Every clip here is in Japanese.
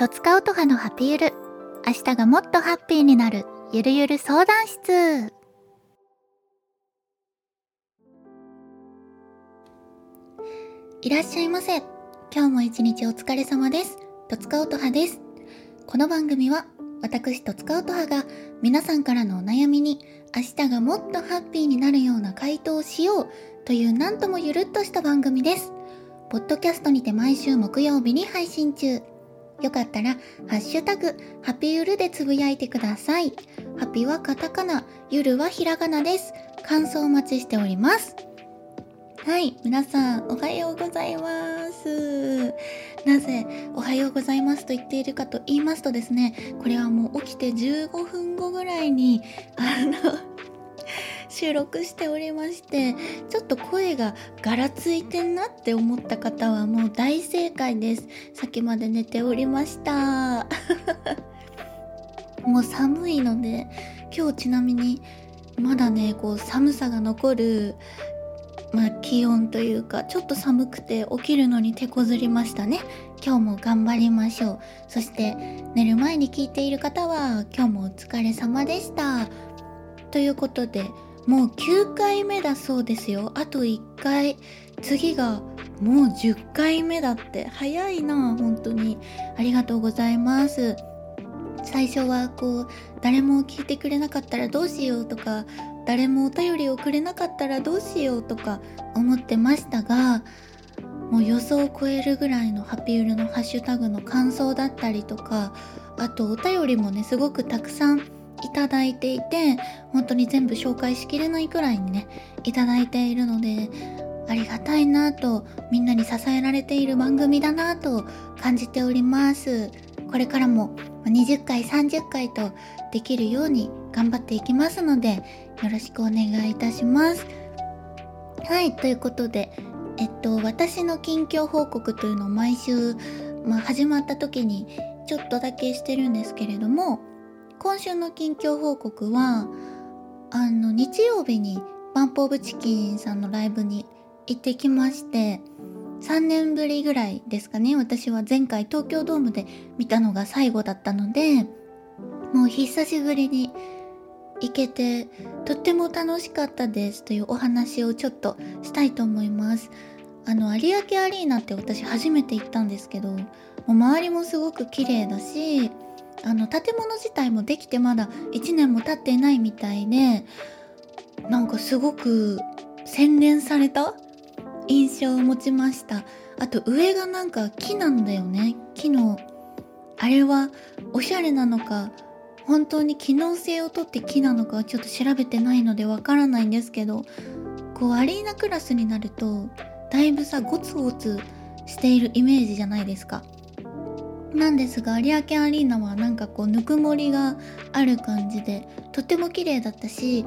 とつかうとはのハピゆる明日がもっとハッピーになる。ゆるゆる相談室。いらっしゃいませ。今日も一日お疲れ様です。とつかうとはです。この番組は私とつかうとはが皆さんからのお悩みに明日がもっとハッピーになるような回答をしようというなんともゆるっとした番組です。ポッドキャストにて毎週木曜日に配信中。よかったら、ハッシュタグ、ハピゆるでつぶやいてください。ハピはカタカナ、ゆるはひらがなです。感想お待ちしております。はい、皆さん、おはようございます。なぜ、おはようございますと言っているかと言いますとですね、これはもう起きて15分後ぐらいに、あの、収録しておりましてちょっと声がガラついてんなって思った方はもう大正解です。さっきまで寝ておりました。もう寒いので今日ちなみにまだねこう寒さが残るまあ、気温というかちょっと寒くて起きるのに手こずりましたね。今日も頑張りましょう。そして寝る前に聞いている方は今日もお疲れ様でした。ということでもう9回目だそうですよ。あと1回。次がもう10回目だって。早いな本当に。ありがとうございます。最初はこう誰も聞いてくれなかったらどうしようとか誰もお便りをくれなかったらどうしようとか思ってましたがもう予想を超えるぐらいのハピウルのハッシュタグの感想だったりとかあとお便りもねすごくたくさんいただいていて本当に全部紹介しきれないくらいにねいただいているのでありがたいなとみんなに支えられている番組だなと感じております。これからも20回30回とできるように頑張っていきますのでよろしくお願いいたします。はいということでえっと私の近況報告というのを毎週、まあ、始まった時にちょっとだけしてるんですけれども今週の近況報告はあの日曜日にバンプオブチキンさんのライブに行ってきまして3年ぶりぐらいですかね。私は前回東京ドームで見たのが最後だったのでもう久しぶりに行けてとっても楽しかったです。というお話をちょっとしたいと思います。あの有明アリーナって私初めて行ったんですけどもう周りもすごく綺麗だしあの建物自体もできてまだ1年も経っていないみたいでなんかすごく洗練された印象を持ちました。あと上がなんか木なんだよね。木のあれはおしゃれなのか本当に機能性をとって木なのかはちょっと調べてないのでわからないんですけどこうアリーナクラスになるとだいぶさゴツゴツしているイメージじゃないですか。なんですが有明アリーナはなんかこうぬくもりがある感じでとても綺麗だったし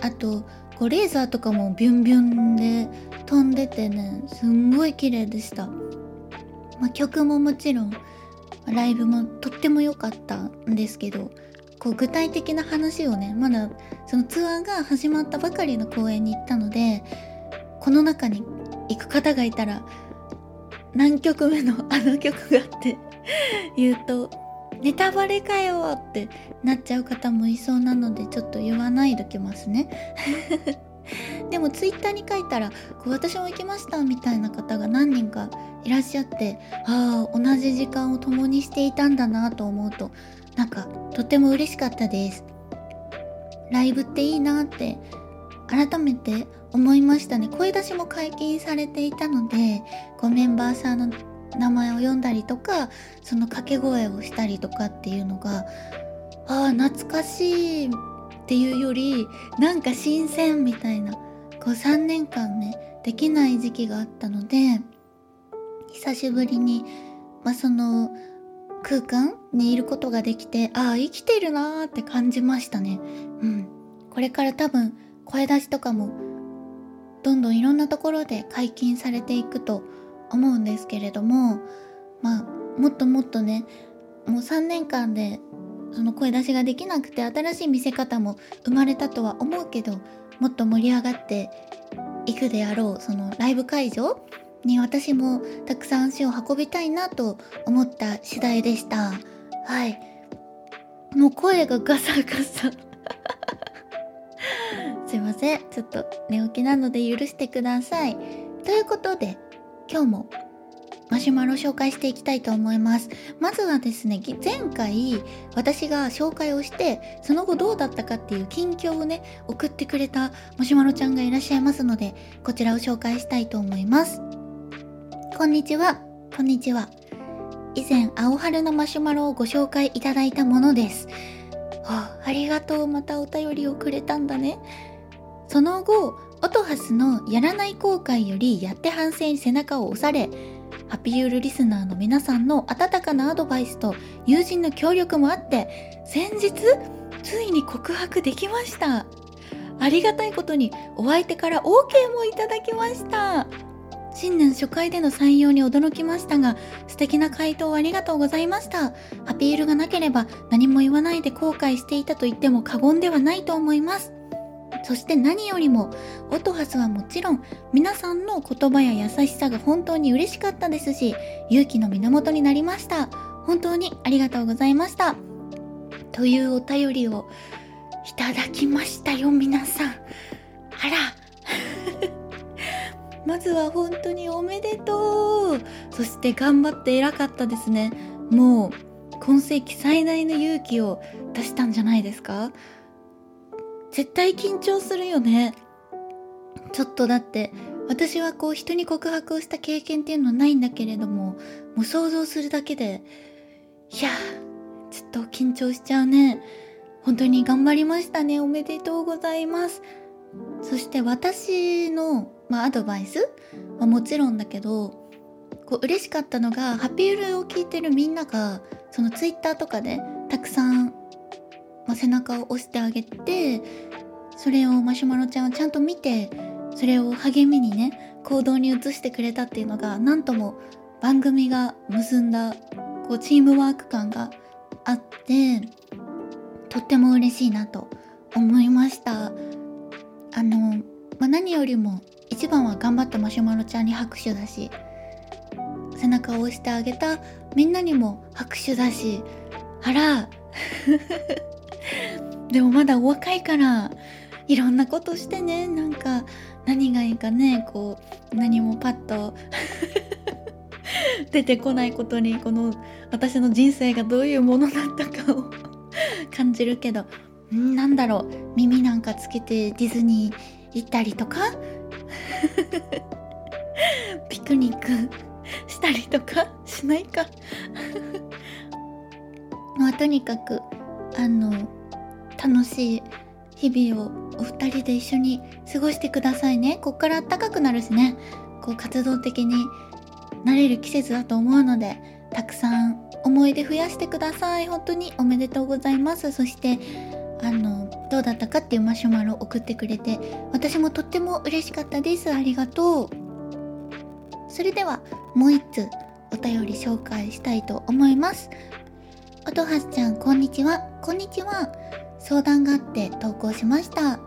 あとこうレーザーとかもビュンビュンで飛んでてねすんごい綺麗でした、まあ、曲ももちろんライブもとっても良かったんですけどこう具体的な話をねまだそのツアーが始まったばかりの公演に行ったのでこの中に行く方がいたら何曲目のあの曲がって 言うとネタバレかよってなっちゃう方もいそうなのでちょっと言わないときますね。でもツイッターに書いたら私も行きましたみたいな方が何人かいらっしゃってああ同じ時間を共にしていたんだなと思うとなんかとても嬉しかったです。ライブっていいなって改めて思いましたね。声出しも解禁されていたのでこうメンバーさんの名前を呼んだりとかその掛け声をしたりとかっていうのがああ懐かしいっていうよりなんか新鮮みたいなこう3年間ねできない時期があったので久しぶりに、まあ、その空間にいることができてああ生きてるなーって感じましたね。うん。これから多分声出しとかもどんどんいろんなところで解禁されていくと思うんですけれどもまあもっともっとねもう3年間でその声出しができなくて新しい見せ方も生まれたとは思うけどもっと盛り上がっていくであろうそのライブ会場に私もたくさん足を運びたいなと思った次第でした。はい。もう声がガサガサ。すいません。ちょっと寝起きなので許してください。ということで今日もマシュマロ紹介していきたいと思います。まずはですね前回私が紹介をしてその後どうだったかっていう近況をね送ってくれたマシュマロちゃんがいらっしゃいますのでこちらを紹介したいと思います。こんにちは。こんにちは。以前青春のマシュマロをご紹介いただいたものです。あありがとう。またお便りをくれたんだね。その後オトハスのやらない後悔よりやって反省に背中を押されハピユールリスナーの皆さんの温かなアドバイスと友人の協力もあって先日ついに告白できました。ありがたいことにお相手から OK もいただきました。新年初回での採用に驚きましたが素敵な回答をありがとうございました。アピールがなければ何も言わないで後悔していたと言っても過言ではないと思います。そして何よりもオトハスはもちろん皆さんの言葉や優しさが本当に嬉しかったですし勇気の源になりました。本当にありがとうございました。というお便りをいただきましたよ皆さん。あら。まずは本当におめでとう。そして頑張って偉かったですね。もう今世紀最大の勇気を出したんじゃないですか？絶対緊張するよね。ちょっとだって私はこう人に告白をした経験っていうのはないんだけれどももう想像するだけでいやちょっと緊張しちゃうね。本当に頑張りましたね。おめでとうございます。そして私の、まあ、アドバイスはもちろんだけどこう嬉しかったのがハピールを聞いてるみんながそのツイッターとかでたくさんまあ、背中を押してあげてそれをマシュマロちゃんはちゃんと見てそれを励みにね行動に移してくれたっていうのがなんとも番組が結んだこうチームワーク感があってとっても嬉しいなと思いました。あの、まあ、何よりも一番は頑張ったマシュマロちゃんに拍手だし背中を押してあげたみんなにも拍手だしあらでもまだお若いからいろんなことしてねなんか何がいいかねこう何もパッと 出てこないことにこの私の人生がどういうものだったかを感じるけどんなんだろう耳なんかつけてディズニー行ったりとか ピクニックしたりとかしないか。まあとにかくあの楽しい日々をお二人で一緒に過ごしてくださいね。こっから暖かくなるしね。こう活動的になれる季節だと思うのでたくさん思い出増やしてください。本当におめでとうございます。そしてあのどうだったかっていうマシュマロ送ってくれて私もとっても嬉しかったです。ありがとう。それではもう一つお便り紹介したいと思います。音橋ちゃんこんにちは。こんにちは。相談があって投稿しました。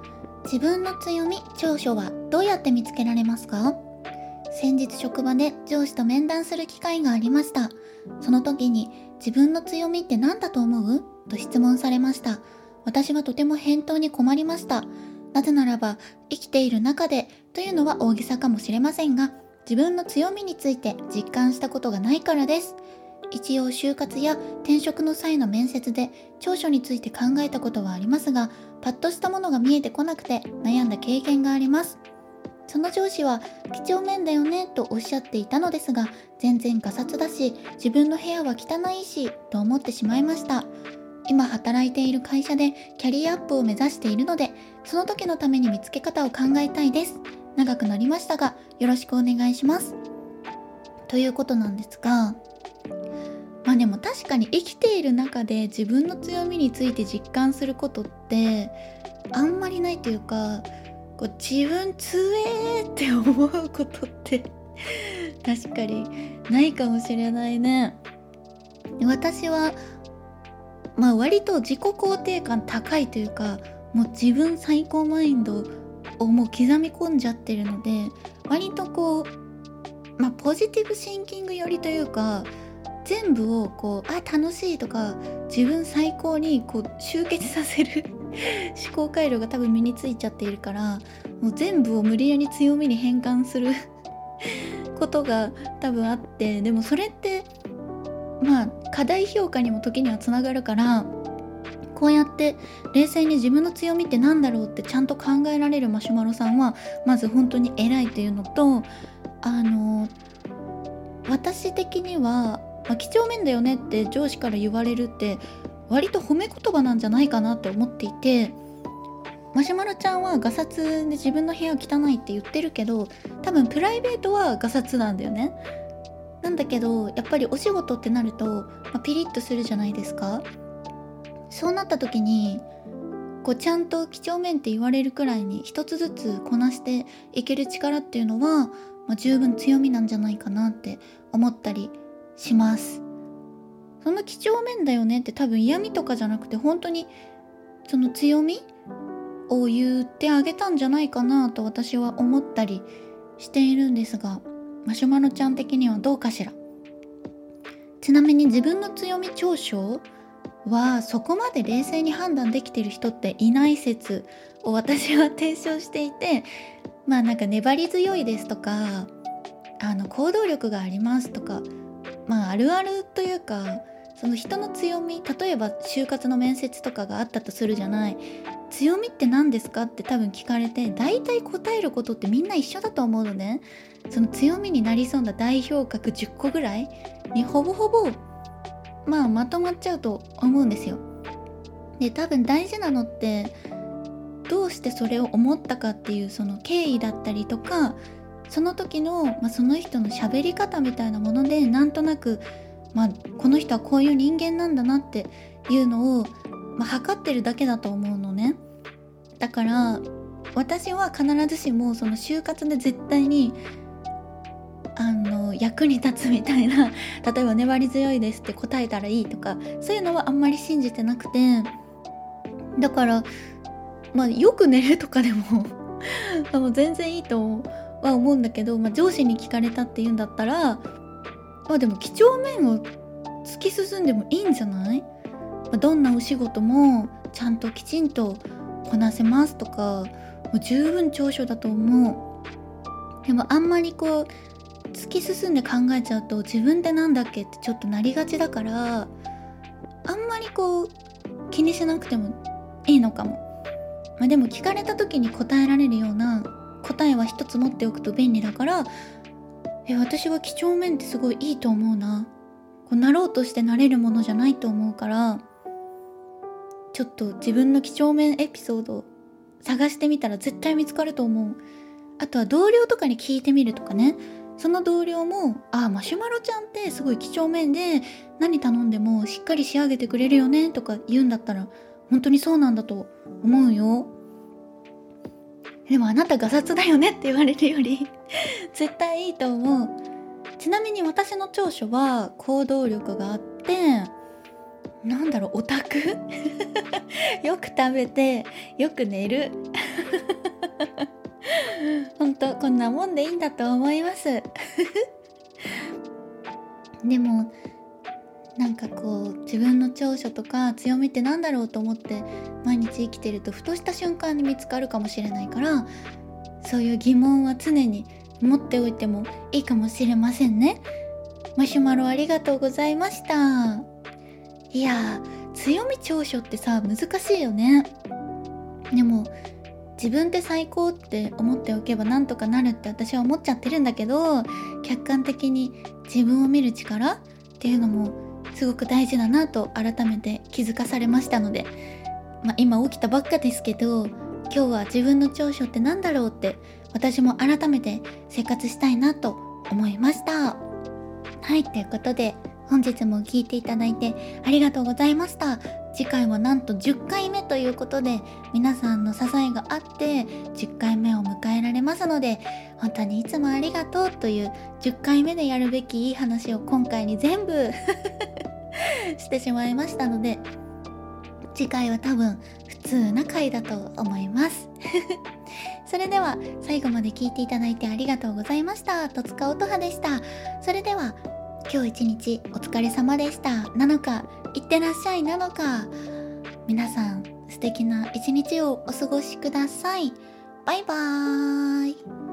自分の強み長所はどうやって見つけられますか？先日職場で上司と面談する機会がありました。その時に自分の強みって何だと思う？と質問されました。私はとても返答に困りました。なぜならば生きている中でというのは大げさかもしれませんが自分の強みについて実感したことがないからです。一応就活や転職の際の面接で長所について考えたことはありますがパッとしたものが見えてこなくて悩んだ経験があります。その上司は几帳面だよねとおっしゃっていたのですが全然ガサツだし自分の部屋は汚いしと思ってしまいました。今働いている会社でキャリアアップを目指しているのでその時のために見つけ方を考えたいです。長くなりましたがよろしくお願いします。ということなんですがまあでも確かに生きている中で自分の強みについて実感することってあんまりないというかこう自分強えって思うことって 確かにないかもしれないね。私はまあ割と自己肯定感高いというかもう自分最高マインドをもう刻み込んじゃってるので割とこうまあポジティブシンキング寄りというか全部をこうあ楽しいとか自分最高にこう集結させる 思考回路が多分身についちゃっているからもう全部を無理やり強みに変換する ことが多分あってでもそれってまあ課題評価にも時にはつながるからこうやって冷静に自分の強みって何だろうってちゃんと考えられるマシュマロさんはまず本当に偉いっていうのとあの私的には、まあ、几帳面だよねって上司から言われるって割と褒め言葉なんじゃないかなって思っていてマシュマロちゃんはガサツで自分の部屋汚いって言ってるけど多分プライベートはガサツなんだよね。なんだけどやっぱりお仕事ってなると、まあ、ピリッとするじゃないですか。そうなった時にこうちゃんと几帳面って言われるくらいに一つずつこなしていける力っていうのは、まあ、十分強みなんじゃないかなって思ったりします。その几帳面だよねって多分嫌味とかじゃなくて本当にその強みを言ってあげたんじゃないかなと私は思ったりしているんですがマシュマロちゃん的にはどうかしら。ちなみに自分の強み長所はそこまで冷静に判断できてる人っていない説を私は提唱していてまあなんか粘り強いですとかあの行動力がありますとかまああるあるというかその人の強み例えば就活の面接とかがあったとするじゃない。強みって何ですかって多分聞かれて大体答えることってみんな一緒だと思うのね。その強みになりそうな代表格10個ぐらいにほぼほぼまあまとまっちゃうと思うんですよ。で多分大事なのってどうしてそれを思ったかっていうその経緯だったりとかその時の、まあ、その人の喋り方みたいなものでなんとなく、まあ、この人はこういう人間なんだなっていうのをまあ、測ってるだけだと思うのね。だから私は必ずしもその就活で絶対にあの役に立つみたいな 例えば粘り強いですって答えたらいいとかそういうのはあんまり信じてなくてだからまあよく寝るとかでも も全然いいとは思うんだけど、まあ、上司に聞かれたって言うんだったらまあでも几帳面を突き進んでもいいんじゃない？どんなお仕事もちゃんときちんとこなせますとかもう十分長所だと思う。でもあんまりこう突き進んで考えちゃうと自分でなんだっけってちょっとなりがちだからあんまりこう気にしなくてもいいのかも、まあ、でも聞かれた時に答えられるような答えは一つ持っておくと便利だからえ私は几帳面ってすごいいいと思うな。こうなろうとしてなれるものじゃないと思うからちょっと自分の几帳面エピソード探してみたら絶対見つかると思う。あとは同僚とかに聞いてみるとかね。その同僚も「ああマシュマロちゃんってすごい几帳面で何頼んでもしっかり仕上げてくれるよね」とか言うんだったら本当にそうなんだと思うよ。でもあなたガサツだよねって言われるより 絶対いいと思う。ちなみに私の長所は行動力があってなんだろうオタク？よく食べてよく寝る。本当こんなもんでいいんだと思います。でもなんかこう自分の長所とか強みって何だろうと思って毎日生きてるとふとした瞬間に見つかるかもしれないからそういう疑問は常に持っておいてもいいかもしれませんねマシュマロありがとうございました。いや強み長所ってさ難しいよねでも自分って最高って思っておけばなんとかなるって私は思っちゃってるんだけど客観的に自分を見る力っていうのもすごく大事だなと改めて気づかされましたので、まあ、今起きたばっかですけど今日は自分の長所って何だろうって私も改めて生活したいなと思いました。はいということで本日も聴いていただいてありがとうございました。次回はなんと10回目ということで皆さんの支えがあって10回目を迎えられますので本当にいつもありがとうという10回目でやるべきいい話を今回に全部 してしまいましたので次回は多分普通な回だと思います。それでは最後まで聞いていただいてありがとうございました。戸塚音葉でした。それでは今日一日お疲れ様でした。なのかいってらっしゃいなのか。皆さん素敵な一日をお過ごしください。バイバーイ。